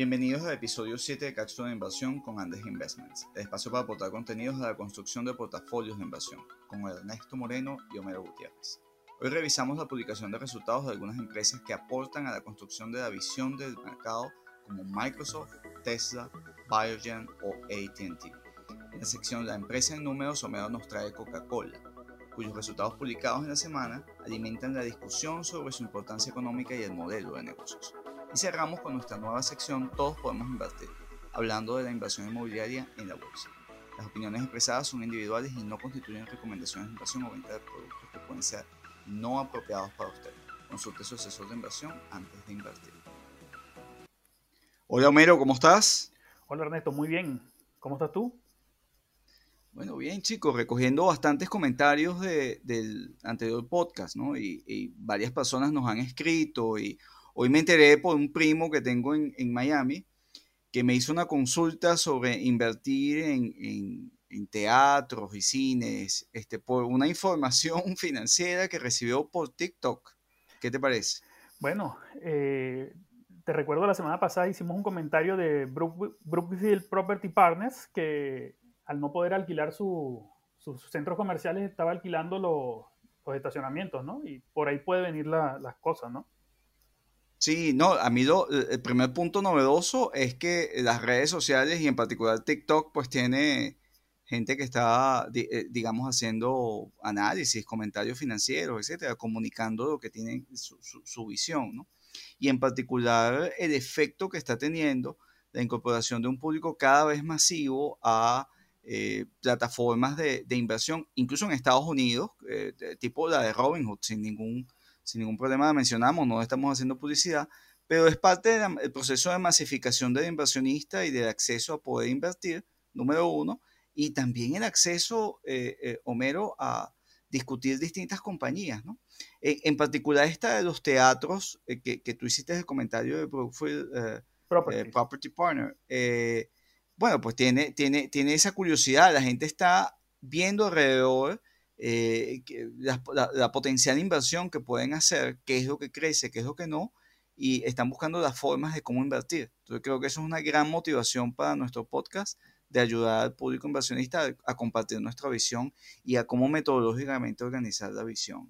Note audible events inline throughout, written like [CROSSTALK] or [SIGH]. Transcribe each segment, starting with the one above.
Bienvenidos al episodio 7 de Cápsula de Inversión con Andes Investments, el espacio para aportar contenidos de la construcción de portafolios de inversión, con Ernesto Moreno y Homero Gutiérrez. Hoy revisamos la publicación de resultados de algunas empresas que aportan a la construcción de la visión del mercado como Microsoft, Tesla, Biogen o ATT. En la sección La empresa en números, Homero nos trae Coca-Cola, cuyos resultados publicados en la semana alimentan la discusión sobre su importancia económica y el modelo de negocios. Y cerramos con nuestra nueva sección Todos podemos invertir, hablando de la inversión inmobiliaria en la bolsa. Las opiniones expresadas son individuales y no constituyen recomendaciones de inversión o venta de productos que pueden ser no apropiados para usted. Consulte su asesor de inversión antes de invertir. Hola Homero, ¿cómo estás? Hola Ernesto, muy bien. ¿Cómo estás tú? Bueno, bien chicos, recogiendo bastantes comentarios del anterior podcast, ¿no? Y, y varias personas nos han escrito y Hoy me enteré por un primo que tengo en, Miami que me hizo una consulta sobre invertir en, teatros y cines, este, por una información [LAUGHS] financiera que recibió por TikTok. ¿Qué te parece? Bueno, eh, te recuerdo la semana pasada hicimos un comentario de Brookfield Property Partners que al no poder alquilar sus centros comerciales estaba alquilando los, estacionamientos, ¿no? Y por ahí puede venir las cosas, ¿no? Sí, no, a mí lo, el primer punto novedoso es que las redes sociales y en particular TikTok pues tiene gente que está, eh, digamos, haciendo análisis, comentarios financieros, etcétera, comunicando lo que tienen su, visión, ¿no? Y en particular el efecto que está teniendo la incorporación de un público cada vez masivo a eh, plataformas de, inversión, incluso en Estados Unidos, eh, tipo la de Robinhood, sin ningún sin ningún problema mencionamos, no estamos haciendo publicidad, pero es parte del proceso de masificación del inversionista y del acceso a poder invertir, número uno, y también el acceso, eh, eh, Homero, a discutir distintas compañías, ¿no? En, particular esta de los teatros, eh, que, que, tú hiciste el comentario de Brookfield Property. Property Partner, bueno, pues tiene, tiene, tiene esa curiosidad, la gente está viendo alrededor eh, la, potencial inversión que pueden hacer, qué es lo que crece, qué es lo que no, y están buscando las formas de cómo invertir. Entonces creo que eso es una gran motivación para nuestro podcast de ayudar al público inversionista a, compartir nuestra visión y a cómo metodológicamente organizar la visión.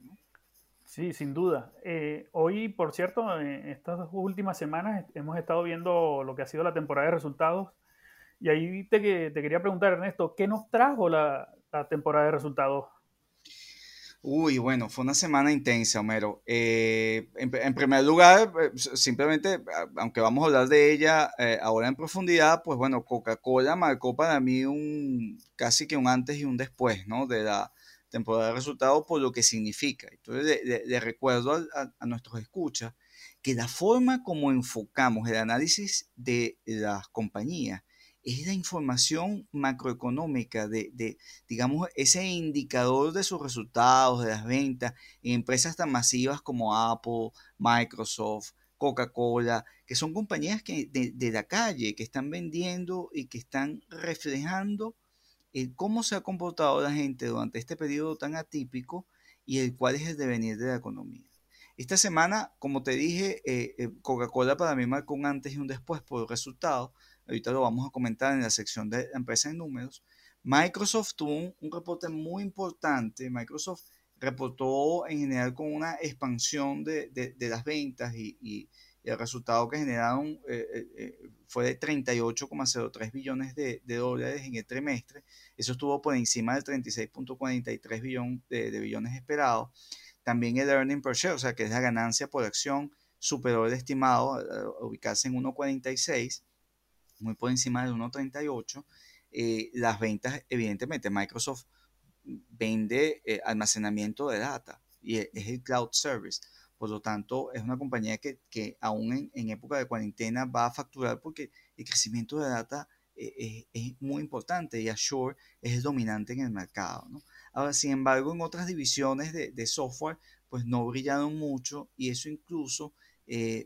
Sí, sin duda. Eh, hoy, por cierto, en estas últimas semanas hemos estado viendo lo que ha sido la temporada de resultados y ahí te, te quería preguntar, Ernesto, ¿qué nos trajo la, la temporada de resultados Uy, bueno, fue una semana intensa, Homero. Eh, en, primer lugar, eh, simplemente, aunque vamos a hablar de ella eh, ahora en profundidad, pues bueno, Coca-Cola marcó para mí un casi que un antes y un después, ¿no? De la temporada de resultados por lo que significa. Entonces, le, recuerdo a, a nuestros escuchas que la forma como enfocamos el análisis de las compañías es la información macroeconómica de, digamos, ese indicador de sus resultados, de las ventas en empresas tan masivas como Apple, Microsoft, Coca-Cola, que son compañías que de, la calle, que están vendiendo y que están reflejando cómo se ha comportado la gente durante este periodo tan atípico y el cuál es el devenir de la economía. Esta semana, como te dije, eh, eh, Coca-Cola para mí marcó un antes y un después por resultados, ahorita lo vamos a comentar en la sección de empresa en números, Microsoft tuvo un, reporte muy importante. Microsoft reportó en general con una expansión de, las ventas y, el resultado que generaron eh, eh, eh, fue de 38,03 billones de, dólares en el trimestre. Eso estuvo por encima del 36,43 billones de, billones esperados. También el earning per share, o sea que es la ganancia por acción, superó el estimado, ubicarse en 1,46 muy por encima del 1.38. Eh, las ventas, evidentemente, Microsoft vende eh, almacenamiento de data y e, es el cloud service. Por lo tanto, es una compañía que, que aún en, época de cuarentena va a facturar porque el crecimiento de data eh, es, muy importante y Azure es el dominante en el mercado. Ahora, sin embargo, en otras divisiones de, de software, pues no brillaron mucho y eso incluso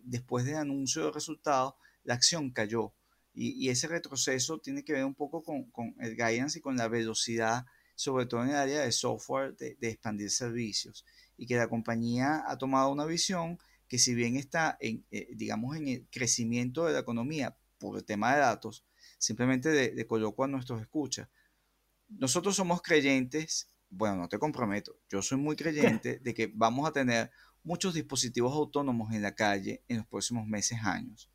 después del anuncio de resultados, la acción cayó y, ese retroceso tiene que ver un poco con, el guidance y con la velocidad, sobre todo en el área de software, de, expandir servicios. Y que la compañía ha tomado una visión que si bien está en, eh, digamos, en el crecimiento de la economía por el tema de datos, simplemente de, de coloco a nuestros escuchas. Nosotros somos creyentes, bueno, no te comprometo, yo soy muy creyente de que vamos a tener muchos dispositivos autónomos en la calle en los próximos meses, años.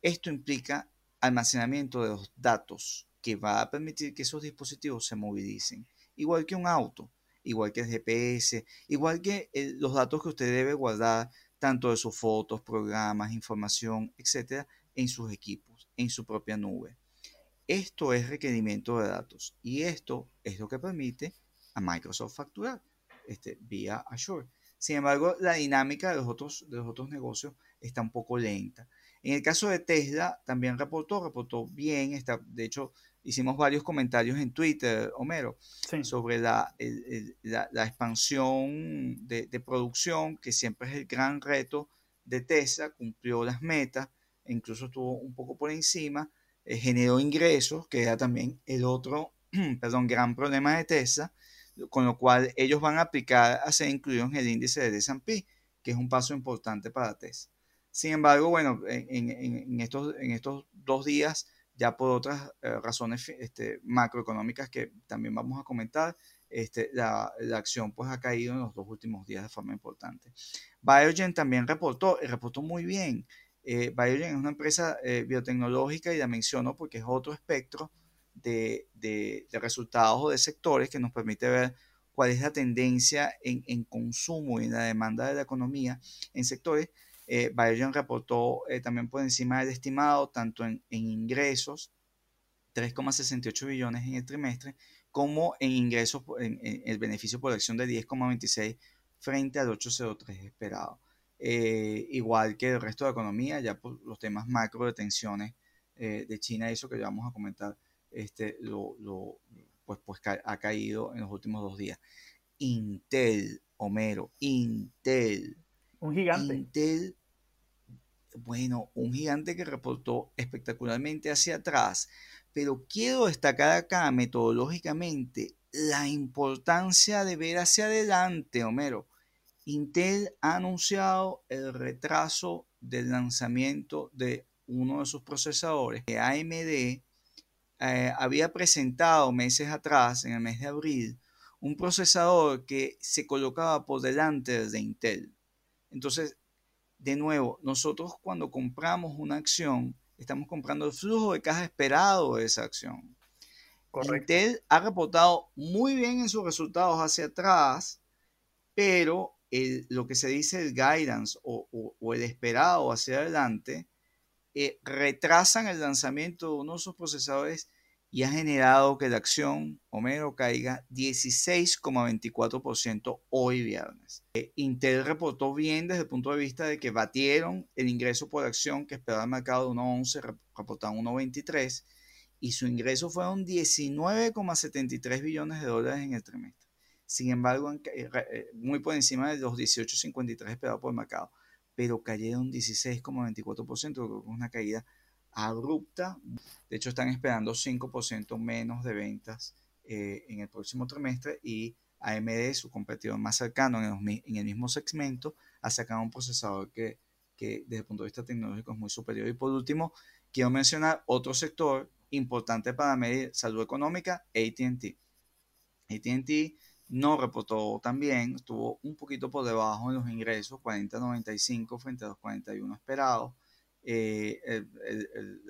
Esto implica almacenamiento de los datos que va a permitir que esos dispositivos se movilicen, igual que un auto, igual que el GPS, igual que los datos que usted debe guardar, tanto de sus fotos, programas, información, etcétera, en sus equipos, en su propia nube. Esto es requerimiento de datos y esto es lo que permite a Microsoft facturar este, vía Azure. Sin embargo, la dinámica de los, otros, de los otros negocios está un poco lenta. En el caso de Tesla, también reportó, reportó bien. Está, de hecho, hicimos varios comentarios en Twitter, Homero, sobre la, la, expansión de, producción, que siempre es el gran reto de Tesla. Cumplió las metas, e incluso estuvo un poco por encima. Eh, generó ingresos, que era también el otro, [CLEARS THROAT] perdón, gran problema de Tesla con lo cual ellos van a aplicar a ser incluidos en el índice de S&P, que es un paso importante para Tesla. Sin embargo, bueno, en, estos, dos días, ya por otras eh, razones este, macroeconómicas que también vamos a comentar, este, la, acción pues ha caído en los dos últimos días de forma importante. Biogen también reportó, y reportó muy bien. Eh, Biogen es una empresa eh, biotecnológica y la menciono porque es otro espectro de, resultados o de sectores que nos permite ver cuál es la tendencia en, consumo y en la demanda de la economía en sectores. Eh, Biogen reportó eh, también por encima del estimado, tanto en, ingresos, 3,68 billones en el trimestre, como en ingresos, en, el beneficio por acción de 10,26 frente al 8,03 esperado. Eh, igual que el resto de la economía, ya por los temas macro de tensiones eh, de China, eso que ya vamos a comentar este, lo, pues, pues ha caído en los últimos dos días. Intel, Homero, Intel. Un gigante. Intel, bueno, un gigante que reportó espectacularmente hacia atrás, pero quiero destacar acá metodológicamente la importancia de ver hacia adelante, Homero. Intel ha anunciado el retraso del lanzamiento de uno de sus procesadores, AMD, eh, había presentado meses atrás, en el mes de abril, un procesador que se colocaba por delante de Intel. Entonces, de nuevo, nosotros cuando compramos una acción, estamos comprando el flujo de caja esperado de esa acción. Intel ha reportado muy bien en sus resultados hacia atrás, pero lo que se dice el guidance o, el esperado hacia adelante eh, retrasan el lanzamiento de uno de sus procesadores y ha generado que la acción Homero caiga 16,24% hoy viernes. Eh, Intel reportó bien desde el punto de vista de que batieron el ingreso por acción que esperaba el mercado de 1,11, reportaron 1,23 y su ingreso fueron 19,73 billones de dólares en el trimestre. Sin embargo, eh, eh, muy por encima de los 18,53 esperados por el mercado pero cayeron 16,24%, que es una caída abrupta. De hecho, están esperando 5% menos de ventas eh, en el próximo trimestre y AMD, su competidor más cercano en el, mismo segmento, ha sacado un procesador que, que, desde el punto de vista tecnológico es muy superior. Y por último, quiero mencionar otro sector importante para medir salud económica, ATT. ATT no reportó también, estuvo un poquito por debajo en los ingresos, 40.95 frente a los 41 esperados. Eh, el,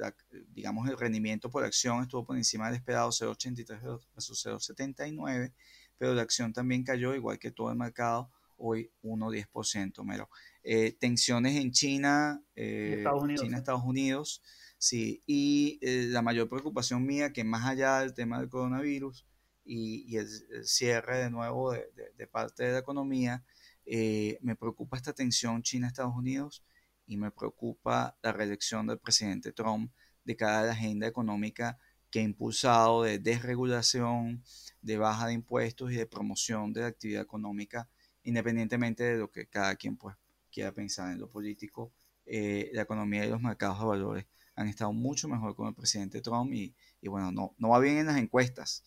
digamos, el rendimiento por acción estuvo por encima del esperado 0.83 versus 0.79, pero la acción también cayó, igual que todo el mercado, hoy 1.10%. Mero. Eh, tensiones en China, eh, Estados Unidos, China, Estados Unidos, sí, y la mayor preocupación mía, que más allá del tema del coronavirus, y, el, cierre de nuevo de, parte de la economía, eh, me preocupa esta tensión China-Estados Unidos y me preocupa la reelección del presidente Trump de cara a la agenda económica que ha impulsado de desregulación, de baja de impuestos y de promoción de la actividad económica, independientemente de lo que cada quien pues, quiera pensar en lo político. Eh, la economía y los mercados de valores han estado mucho mejor con el presidente Trump y, y bueno, no, no va bien en las encuestas.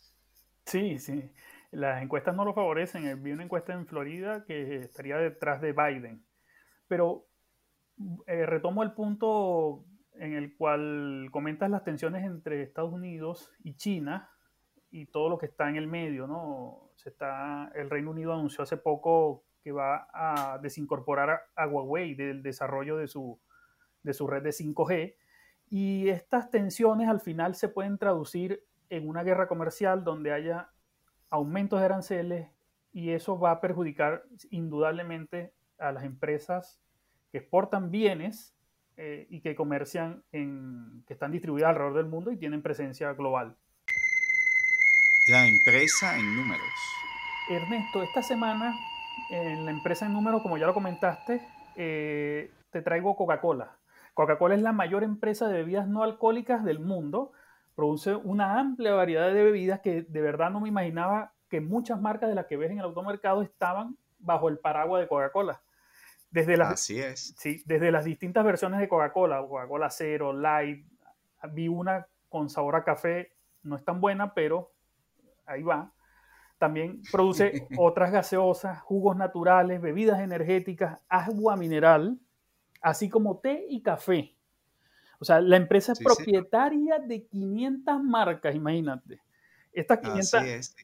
Sí, sí. Las encuestas no lo favorecen. Vi una encuesta en Florida que estaría detrás de Biden. Pero eh, retomo el punto en el cual comentas las tensiones entre Estados Unidos y China y todo lo que está en el medio, ¿no? Se está, el Reino Unido anunció hace poco que va a desincorporar a, Huawei del desarrollo de su, de su red de 5G. Y estas tensiones al final se pueden traducir en una guerra comercial donde haya aumentos de aranceles y eso va a perjudicar indudablemente a las empresas que exportan bienes eh, y que comercian en, que están distribuidas alrededor del mundo y tienen presencia global. La empresa en números. Ernesto, esta semana en la empresa en números, como ya lo comentaste, eh, te traigo Coca-Cola. Coca-Cola es la mayor empresa de bebidas no alcohólicas del mundo. Produce una amplia variedad de bebidas que de verdad no me imaginaba que muchas marcas de las que ves en el automercado estaban bajo el paraguas de Coca-Cola. Desde las, Así es. Sí, desde las distintas versiones de Coca-Cola, Coca-Cola Cero, Light, vi una con sabor a café, no es tan buena, pero ahí va. También produce [LAUGHS] otras gaseosas, jugos naturales, bebidas energéticas, agua mineral, así como té y café. O sea, la empresa es propietaria de 500 marcas, imagínate. Estas 500,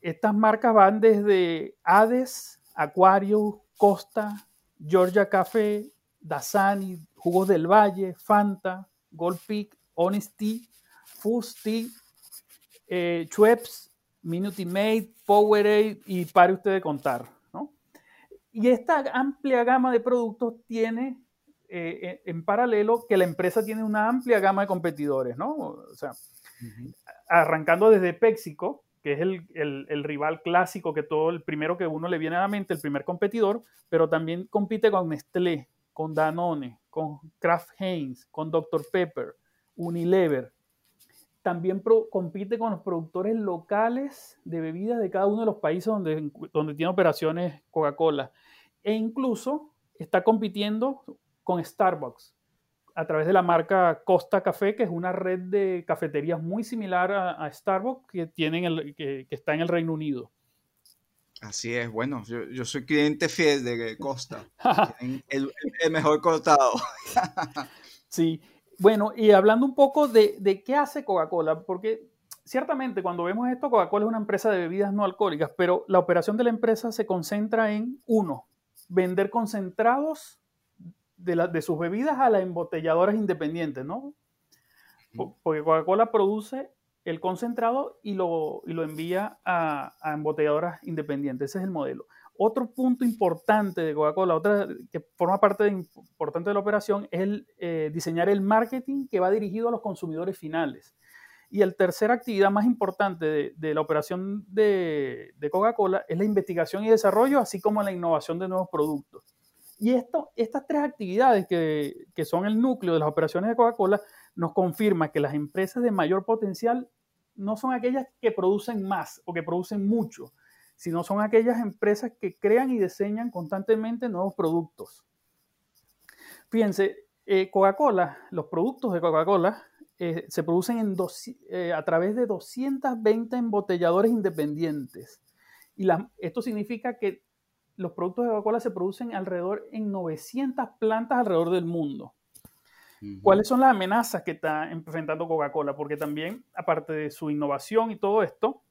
estas marcas van desde Hades, Aquarius, Costa, Georgia Café, Dasani, Jugos del Valle, Fanta, Gold Peak, Honest Tea, Fusti, eh, Schweppes, Minute Maid, Powerade y pare usted de contar. ¿no? Y esta amplia gama de productos tiene eh, eh, en paralelo que la empresa tiene una amplia gama de competidores, ¿no? O sea, arrancando desde PepsiCo, que es el, el, rival clásico que todo, el primero que uno le viene a la mente, el primer competidor, pero también compite con Nestlé, con Danone, con Kraft Heinz, con Dr. Pepper, Unilever, también compite con los productores locales de bebidas de cada uno de los países donde, donde tiene operaciones Coca-Cola. E incluso está compitiendo con Starbucks a través de la marca Costa Café, que es una red de cafeterías muy similar a, Starbucks que, tienen el, que, está en el Reino Unido. Así es, bueno, yo, soy cliente fiel de Costa, [LAUGHS] el, el, el mejor cortado. [LAUGHS] sí, bueno, y hablando un poco de, qué hace Coca-Cola, porque ciertamente cuando vemos esto, Coca-Cola es una empresa de bebidas no alcohólicas, pero la operación de la empresa se concentra en, uno, vender concentrados de, sus bebidas a las embotelladoras independientes, ¿no? Porque Coca-Cola produce el concentrado y lo, lo envía a, a, embotelladoras independientes. Ese es el modelo. Otro punto importante de Coca-Cola, otra que forma parte importante de la operación, es el, eh, diseñar el marketing que va dirigido a los consumidores finales. Y la tercera actividad más importante de, la operación de, Coca-Cola es la investigación y desarrollo, así como la innovación de nuevos productos. Y esto, estas tres actividades que, que son el núcleo de las operaciones de Coca-Cola nos confirma que las empresas de mayor potencial no son aquellas que producen más o que producen mucho, sino son aquellas empresas que crean y diseñan constantemente nuevos productos. Fíjense, eh, Coca-Cola, los productos de Coca-Cola eh, se producen en eh, a través de 220 embotelladores independientes. Y esto significa que los productos de Coca-Cola se producen alrededor en 900 plantas alrededor del mundo. ¿Cuáles son las amenazas que está enfrentando Coca-Cola? Porque también, aparte de su innovación y todo esto,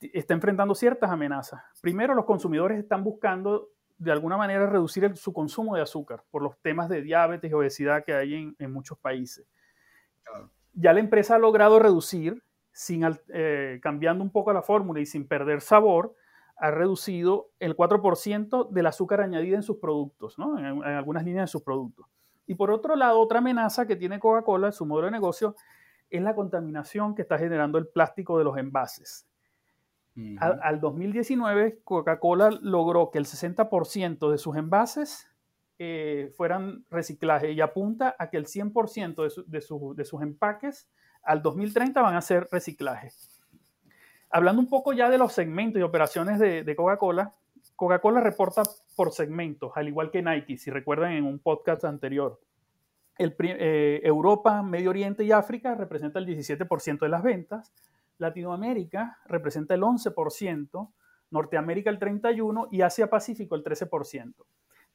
está enfrentando ciertas amenazas. Primero, los consumidores están buscando de alguna manera reducir su consumo de azúcar por los temas de diabetes y obesidad que hay en, muchos países. Ya la empresa ha logrado reducir, sin, eh, cambiando un poco la fórmula y sin perder sabor, ha reducido el 4% del azúcar añadida en sus productos, ¿no? en, en, algunas líneas de sus productos. Y por otro lado, otra amenaza que tiene Coca-Cola en su modelo de negocio es la contaminación que está generando el plástico de los envases al, 2019, Coca-Cola logró que el 60% de sus envases eh, fueran reciclaje y apunta a que el 100% de, sus empaques al 2030 van a ser reciclaje. Hablando un poco ya de los segmentos y operaciones de, Coca-Cola, Coca-Cola reporta por segmentos, al igual que Nike, si recuerdan en un podcast anterior. Eh, Europa, Medio Oriente y África representa el 17% de las ventas, Latinoamérica representa el 11%, Norteamérica el 31% y Asia-Pacífico el 13%.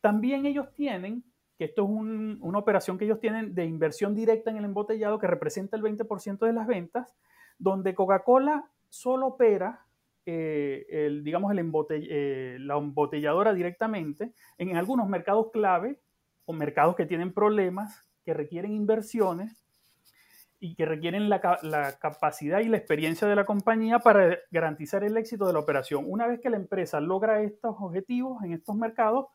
También ellos tienen que esto es una operación que ellos tienen de inversión directa en el embotellado que representa el 20% de las ventas, donde Coca-Cola solo opera eh, el, digamos, eh, la embotelladora directamente en algunos mercados clave o mercados que tienen problemas, que requieren inversiones y que requieren la, capacidad y la experiencia de la compañía para garantizar el éxito de la operación. Una vez que la empresa logra estos objetivos en estos mercados,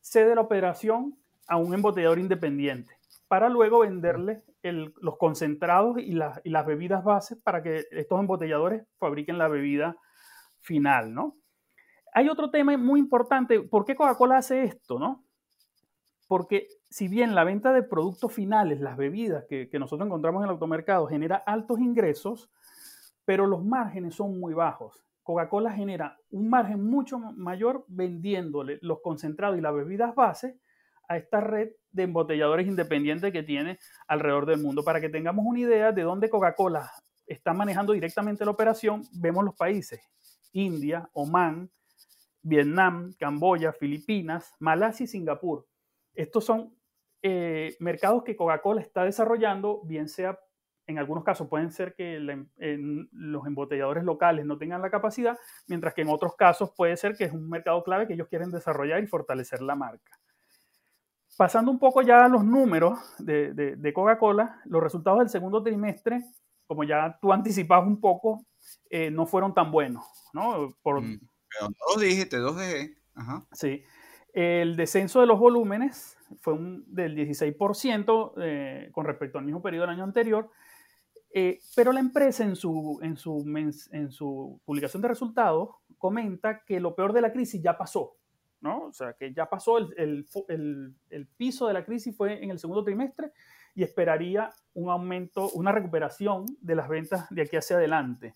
cede la operación a un embotellador independiente para luego venderle los concentrados y, y, las bebidas bases para que estos embotelladores fabriquen la bebida final, ¿no? Hay otro tema muy importante, ¿por qué Coca-Cola hace esto, no? Porque si bien la venta de productos finales, las bebidas que, nosotros encontramos en el automercado, genera altos ingresos, pero los márgenes son muy bajos. Coca-Cola genera un margen mucho mayor vendiéndole los concentrados y las bebidas bases a esta red de embotelladores independientes que tiene alrededor del mundo. Para que tengamos una idea de dónde Coca-Cola está manejando directamente la operación, vemos los países. India, Omán, Vietnam, Camboya, Filipinas, Malasia y Singapur. Estos son eh, mercados que Coca-Cola está desarrollando, bien sea, en algunos casos pueden ser que los embotelladores locales no tengan la capacidad, mientras que en otros casos puede ser que es un mercado clave que ellos quieren desarrollar y fortalecer la marca. Pasando un poco ya a los números de, Coca-Cola, los resultados del segundo trimestre, como ya tú anticipabas un poco, eh, no fueron tan buenos. ¿no? Por, mm, pero dos dígitos, dos de... Ajá. Sí. El descenso de los volúmenes fue un, del 16% eh, con respecto al mismo periodo del año anterior, eh, pero la empresa en su, en, su, en su publicación de resultados comenta que lo peor de la crisis ya pasó, ¿no? O sea, que ya pasó el, el, el, piso de la crisis fue en el segundo trimestre y esperaría un aumento, una recuperación de las ventas de aquí hacia adelante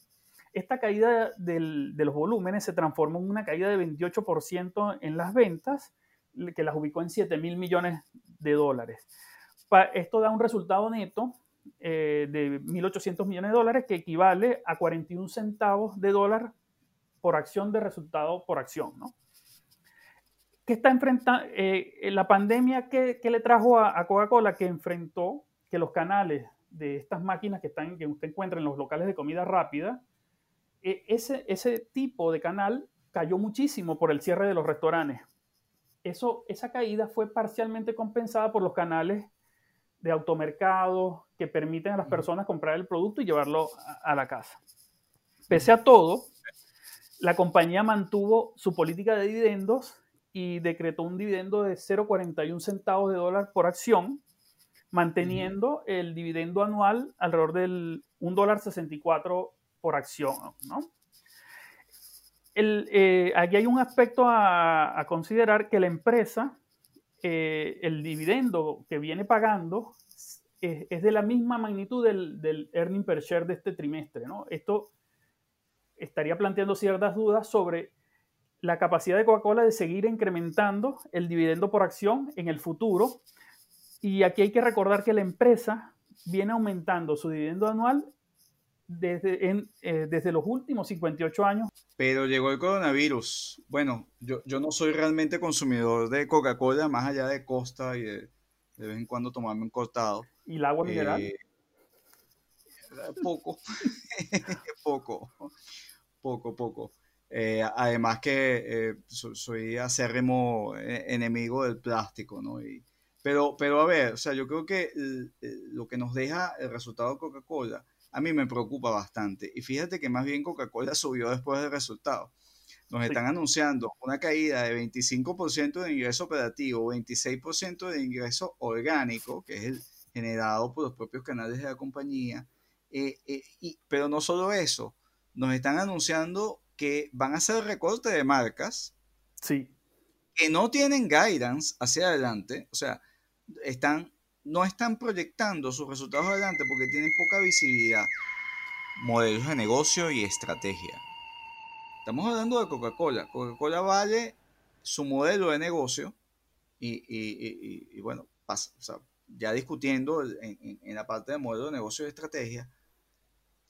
esta caída de los volúmenes se transformó en una caída de 28% en las ventas, que las ubicó en 7 mil millones de dólares. esto da un resultado neto eh, de 1.800 millones de dólares, que equivale a 41 centavos de dólar por acción de resultado por acción. ¿no? ¿Qué está enfrentando? Eh, la pandemia que, le trajo a, a Coca-Cola, que enfrentó que los canales de estas máquinas que, están, que usted encuentra en los locales de comida rápida, e, ese, ese tipo de canal cayó muchísimo por el cierre de los restaurantes. Eso, esa caída fue parcialmente compensada por los canales de automercado que permiten a las personas comprar el producto y llevarlo a, la casa. Pese a todo, la compañía mantuvo su política de dividendos y decretó un dividendo de 0,41 centavos de dólar por acción, manteniendo el dividendo anual alrededor del 1,64 dólar por acción, ¿no? Eh, aquí hay un aspecto a, considerar que la empresa, eh, el dividendo que viene pagando es, de la misma magnitud del, del, earning per share de este trimestre. ¿no? Esto estaría planteando ciertas dudas sobre la capacidad de Coca-Cola de seguir incrementando el dividendo por acción en el futuro. Y aquí hay que recordar que la empresa viene aumentando su dividendo anual desde, en, eh, desde los últimos 58 años. Pero llegó el coronavirus. Bueno, yo, yo no soy realmente consumidor de Coca-Cola, más allá de Costa y de, de vez en cuando tomarme un cortado. ¿Y el agua mineral? Eh, [LAUGHS] poco, poco, poco, poco. Eh, además que soy acérrimo enemigo del plástico, ¿no? Y, pero, pero a ver, o sea, yo creo que lo que nos deja el resultado de Coca-Cola a mí me preocupa bastante. Y fíjate que más bien Coca-Cola [LAUGHS] subió después del resultado. Nos están anunciando una caída de 25% de ingreso operativo, 26% de ingreso orgánico, que es el generado por los propios canales de la compañía. Eh, eh, y, pero no solo eso, nos están anunciando que van a hacer recorte de marcas sí. que no tienen guidance hacia adelante, o sea, están no están proyectando sus resultados adelante porque tienen poca visibilidad. Modelos de negocio y estrategia. Estamos hablando de Coca-Cola. Coca-Cola vale su modelo de negocio y, bueno, pasa, ya discutiendo en, la parte de modelo de negocio y estrategia,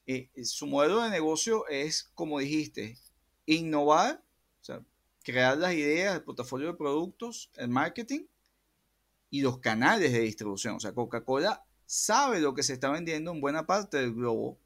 eh, su modelo de negocio es, como dijiste, innovar, crear las ideas, el portafolio de productos, el marketing y los canales de distribución. O sea, Coca-Cola sabe lo que se está vendiendo en buena parte del globo,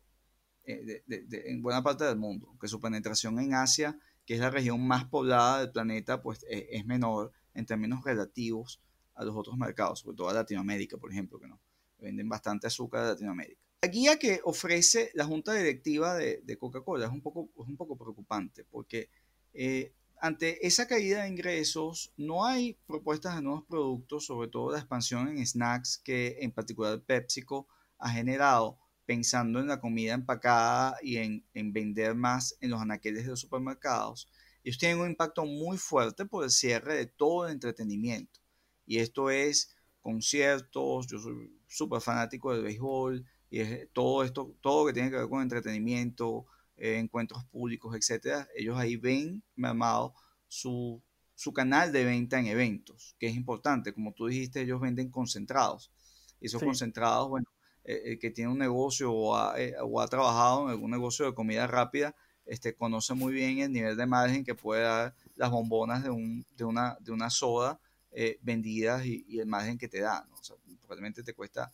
eh, en buena parte del mundo, que su penetración en Asia, que es la región más poblada del planeta, pues eh, es menor en términos relativos a los otros mercados, sobre todo a Latinoamérica, por ejemplo, que no venden bastante azúcar a Latinoamérica. La guía que ofrece la junta directiva de, Coca-Cola es un, poco, es un poco preocupante porque eh, ante esa caída de ingresos no hay propuestas de nuevos productos, sobre todo la expansión en snacks que en particular PepsiCo ha generado pensando en la comida empacada y en, en vender más en los anaqueles de los supermercados. Ellos tienen un impacto muy fuerte por el cierre de todo el entretenimiento. Y esto es conciertos, yo soy súper fanático del béisbol, y es todo esto, todo que tiene que ver con entretenimiento, eh, encuentros públicos, etcétera, ellos ahí ven, amado, su, su canal de venta en eventos, que es importante. Como tú dijiste, ellos venden concentrados. Y esos concentrados, bueno, el que tiene un negocio o ha, eh, o ha, trabajado en algún negocio de comida rápida, este, conoce muy bien el nivel de margen que puede dar las bombonas de, un, de, una, de una soda eh, vendidas y, el margen que te da. O sea, probablemente te cuesta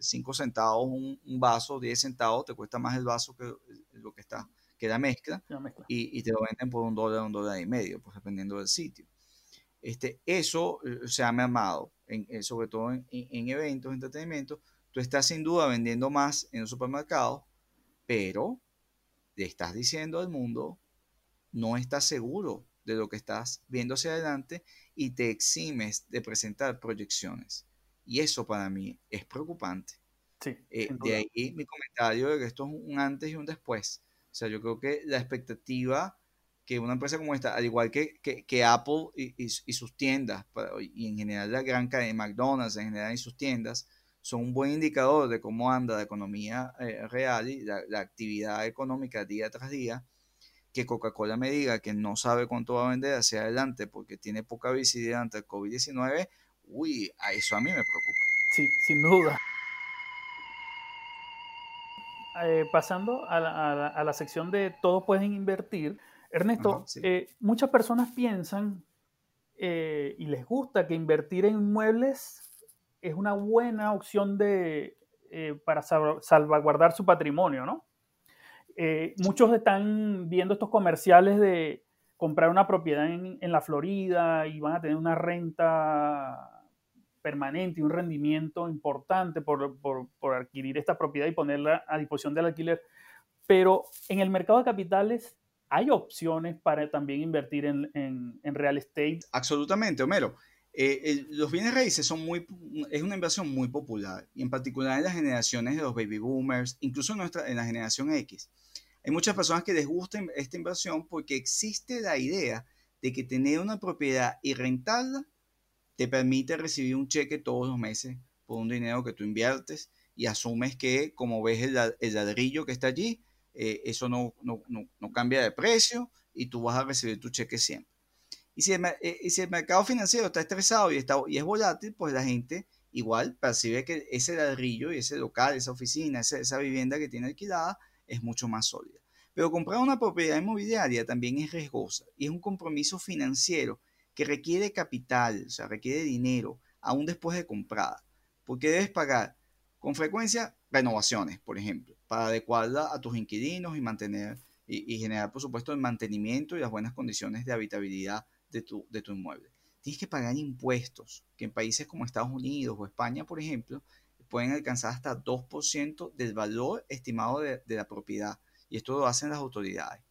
5 eh, centavos un, vaso, 10 centavos, te cuesta más el vaso que lo que está, que la mezcla, Y, te lo venden por un dólar, un dólar y medio, pues dependiendo del sitio. Este, eso eh, se ha mermado, en, sobre todo en, en, eventos, entretenimiento. Tú estás sin duda vendiendo más en el supermercado, pero le estás diciendo al mundo, no estás seguro de lo que estás viendo hacia adelante y te eximes de presentar proyecciones. Y eso para mí es preocupante. Sí, eh, de ahí mi comentario de que esto es un antes y un después. O sea, yo creo que la expectativa que una empresa como esta, al igual que, que, Apple y, y, sus tiendas, y en general la gran cadena de McDonald's, en general y sus tiendas, son un buen indicador de cómo anda la economía eh, real y la, la, actividad económica día tras día, que Coca-Cola me diga que no sabe cuánto va a vender hacia adelante porque tiene poca visibilidad ante el COVID-19, uy, a eso a mí me preocupa. Sí, sin duda. Eh, pasando a la, sección de todos pueden invertir, Ernesto, eh, muchas personas piensan eh, y les gusta que invertir en inmuebles es una buena opción de, para salvaguardar su patrimonio, ¿no? Eh, muchos están viendo estos comerciales de comprar una propiedad en, la Florida y van a tener una renta permanente y un rendimiento importante por, adquirir esta propiedad y ponerla a disposición del alquiler. Pero en el mercado de capitales hay opciones para también invertir en, real estate. Absolutamente, Homero. Eh, los bienes raíces son muy, es una inversión muy popular y en particular en las generaciones de los baby boomers, incluso en, nuestra, en la generación X. Hay muchas personas que les gusta esta inversión porque existe la idea de que tener una propiedad y rentarla te permite recibir un cheque todos los meses por un dinero que tú inviertes y asumes que como ves el, ladrillo que está allí, eh, eso no, no, no, cambia de precio y tú vas a recibir tu cheque siempre. Y si, el, eh, si el mercado financiero está estresado y, está, y es volátil, pues la gente igual percibe que ese ladrillo y ese local, esa oficina, esa, esa vivienda que tiene alquilada, es mucho más sólida. Pero comprar una propiedad inmobiliaria también es riesgosa y es un compromiso financiero que requiere capital, o sea, requiere dinero, aún después de comprada, porque debes pagar con frecuencia renovaciones, por ejemplo, para adecuarla a tus inquilinos y mantener y, generar, por supuesto, el mantenimiento y las buenas condiciones de habitabilidad de tu, de tu inmueble. Tienes que pagar impuestos, que en países como Estados Unidos o España, por ejemplo, pueden alcanzar hasta 2% del valor estimado de, la propiedad. Y esto lo hacen las autoridades.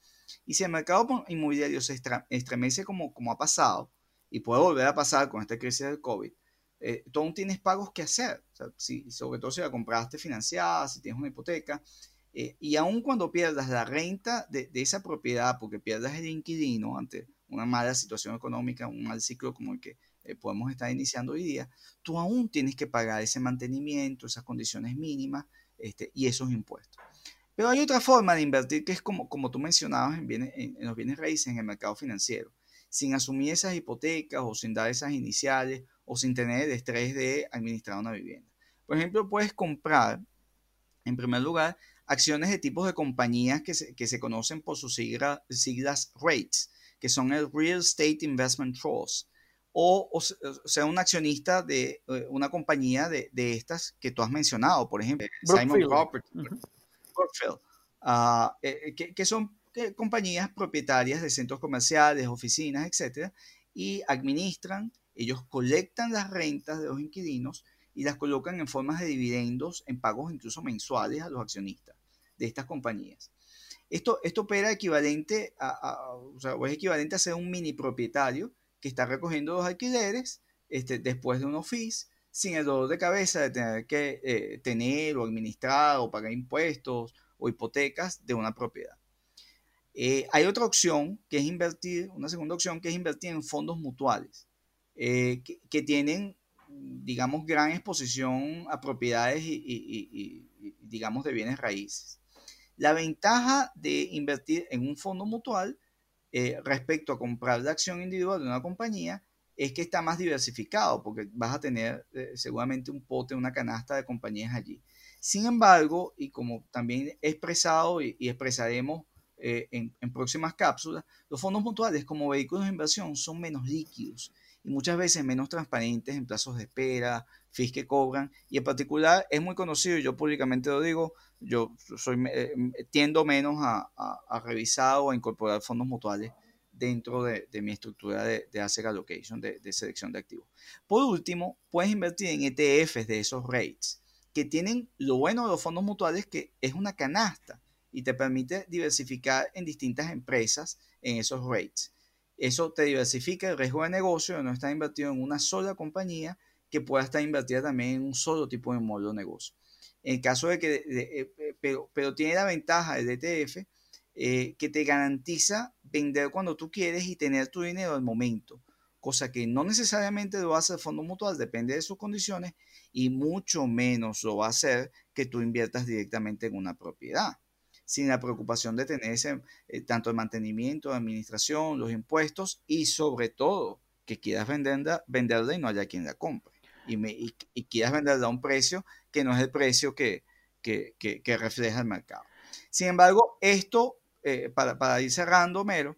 Y si el mercado inmobiliario se estremece como, como ha pasado, y puede volver a pasar con esta crisis del COVID, eh, tú aún tienes pagos que hacer. si, sobre todo si la compraste financiada, si tienes una hipoteca. Eh, y aun cuando pierdas la renta de, de, esa propiedad, porque pierdas el inquilino ante una mala situación económica, un mal ciclo como el que eh, podemos estar iniciando hoy día, tú aún tienes que pagar ese mantenimiento, esas condiciones mínimas este, y esos impuestos. Pero hay otra forma de invertir que es como, como tú mencionabas en, bienes, en, los bienes raíces en el mercado financiero, sin asumir esas hipotecas o sin dar esas iniciales o sin tener el estrés de administrar una vivienda. Por ejemplo, puedes comprar, en primer lugar, acciones de tipos de compañías que se, que se conocen por sus siglas REITs, que son el Real Estate Investment Trust o, sea un accionista de eh, una compañía de, estas que tú has mencionado, por ejemplo, Simon Property, ah, eh, que, son compañías propietarias de centros comerciales, oficinas, etcétera, y administran, ellos colectan las rentas de los inquilinos y las colocan en formas de dividendos, en pagos incluso mensuales a los accionistas de estas compañías. Esto, esto opera equivalente a, o sea, es equivalente a ser un mini propietario que está recogiendo los alquileres este, después de unos fees, sin el dolor de cabeza de tener que eh, tener o administrar o pagar impuestos o hipotecas de una propiedad. Eh, hay otra opción que es invertir, una segunda opción que es invertir en fondos mutuales, eh, que, tienen, digamos, gran exposición a propiedades y, digamos, de bienes raíces. La ventaja de invertir en un fondo mutual eh, respecto a comprar la acción individual de una compañía es que está más diversificado porque vas a tener eh, seguramente un pote, una canasta de compañías allí. Sin embargo, y como también he expresado y, expresaremos eh, en, en, próximas cápsulas, los fondos mutuales como vehículos de inversión son menos líquidos y muchas veces menos transparentes en plazos de espera, fees que cobran y en particular es muy conocido, yo públicamente lo digo, yo soy, eh, tiendo menos a, a, revisar o a incorporar fondos mutuales dentro de, mi estructura de, de asset allocation, de, de, selección de activos. Por último, puedes invertir en ETFs de esos rates, que tienen lo bueno de los fondos mutuales que es una canasta y te permite diversificar en distintas empresas en esos rates. Eso te diversifica el riesgo de negocio no estar invertido en una sola compañía que pueda estar invertida también en un solo tipo de modelo de negocio. En caso de que, eh, eh, pero, pero, tiene la ventaja del ETF eh, que te garantiza vender cuando tú quieres y tener tu dinero al momento, cosa que no necesariamente lo hacer el fondo mutual, depende de sus condiciones y mucho menos lo va a hacer que tú inviertas directamente en una propiedad, sin la preocupación de tener ese, tanto el mantenimiento, la administración, los impuestos y sobre todo que quieras venderla, venderla y no haya quien la compre y, me, y, quieras venderla a un precio que no es el precio que, que, que, refleja el mercado. Sin embargo, esto, eh, para, para, ir cerrando, Mero,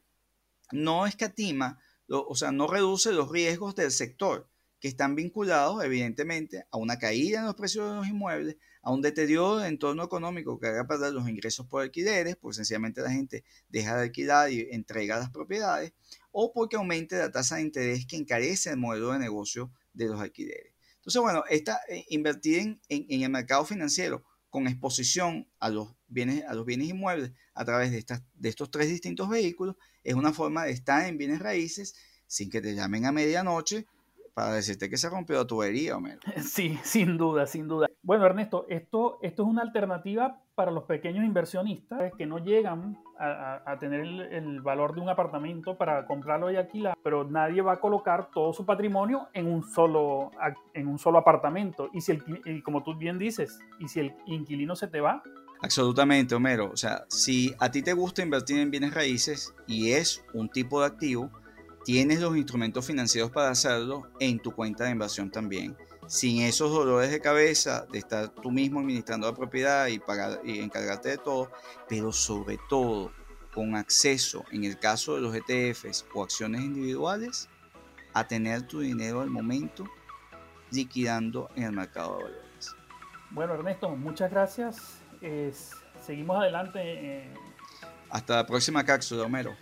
no escatima, o sea, no reduce los riesgos del sector, que están vinculados evidentemente a una caída en los precios de los inmuebles, a un deterioro del entorno económico que haga perder los ingresos por alquileres, pues sencillamente la gente deja de alquilar y entrega las propiedades, o porque aumente la tasa de interés que encarece el modelo de negocio de los alquileres. Entonces, bueno, esta, eh, invertir en, en, el mercado financiero con exposición a los bienes, a los bienes inmuebles a través de, estas, de estos tres distintos vehículos es una forma de estar en bienes raíces sin que te llamen a medianoche para decirte que se rompió la tubería, Homero. [LAUGHS] Sí, sin duda, sin duda. Bueno, Ernesto, esto, esto es una alternativa para los pequeños inversionistas que no llegan a, tener el, valor de un apartamento para comprarlo y alquilar, pero nadie va a colocar todo su patrimonio en un solo, en un solo apartamento. Y si el, como tú bien dices, y si el inquilino se te va, Absolutamente, Homero. O sea, si a ti te gusta invertir en bienes raíces y es un tipo de activo, tienes los instrumentos financieros para hacerlo en tu cuenta de inversión también sin esos dolores de cabeza de estar tú mismo administrando la propiedad y, pagar, y encargarte de todo, pero sobre todo con acceso, en el caso de los ETFs o acciones individuales, a tener tu dinero al momento liquidando en el mercado de valores. Bueno, Ernesto, muchas gracias. seguimos adelante. Hasta la próxima cápsula, Homero.